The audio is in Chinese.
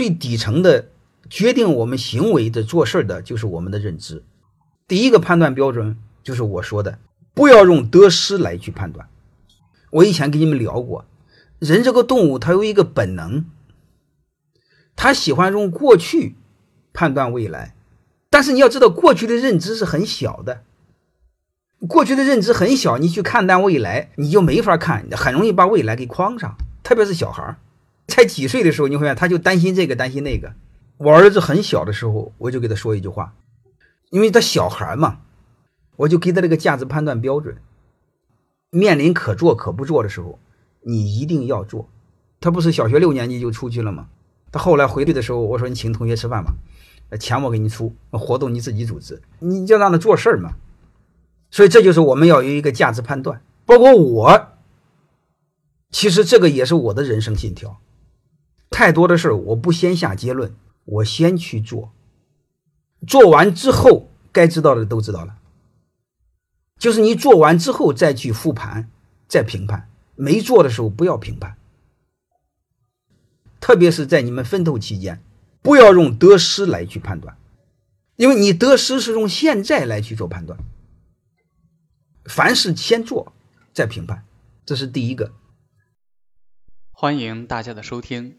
最底层的决定我们行为的做事的，就是我们的认知。第一个判断标准就是我说的，不要用得失来去判断。我以前跟你们聊过，人这个动物它有一个本能，它喜欢用过去判断未来。但是你要知道，过去的认知是很小的，过去的认知很小，你去看待未来，你就没法看，很容易把未来给框上。特别是小孩儿，才几岁的时候，你会发现他就担心这个担心那个。我儿子很小的时候，我就给他说一句话，因为他小孩嘛，我就给他这个价值判断标准：面临可做可不做的时候，你一定要做。他不是小学六年级就出去了吗？他后来回去的时候，我说你请同学吃饭吧。钱我给你出，活动你自己组织，你就让他做事儿嘛。所以这就是我们要有一个价值判断。包括我，其实这个也是我的人生信条。太多的事儿我不先下结论，我先去做，做完之后该知道的都知道了。就是你做完之后再去复盘，再评判。没做的时候不要评判，特别是在你们奋斗期间。不要用得失来去判断，因为你得失是用现在来去做判断。凡事先做再评判，这是第一个。欢迎大家的收听，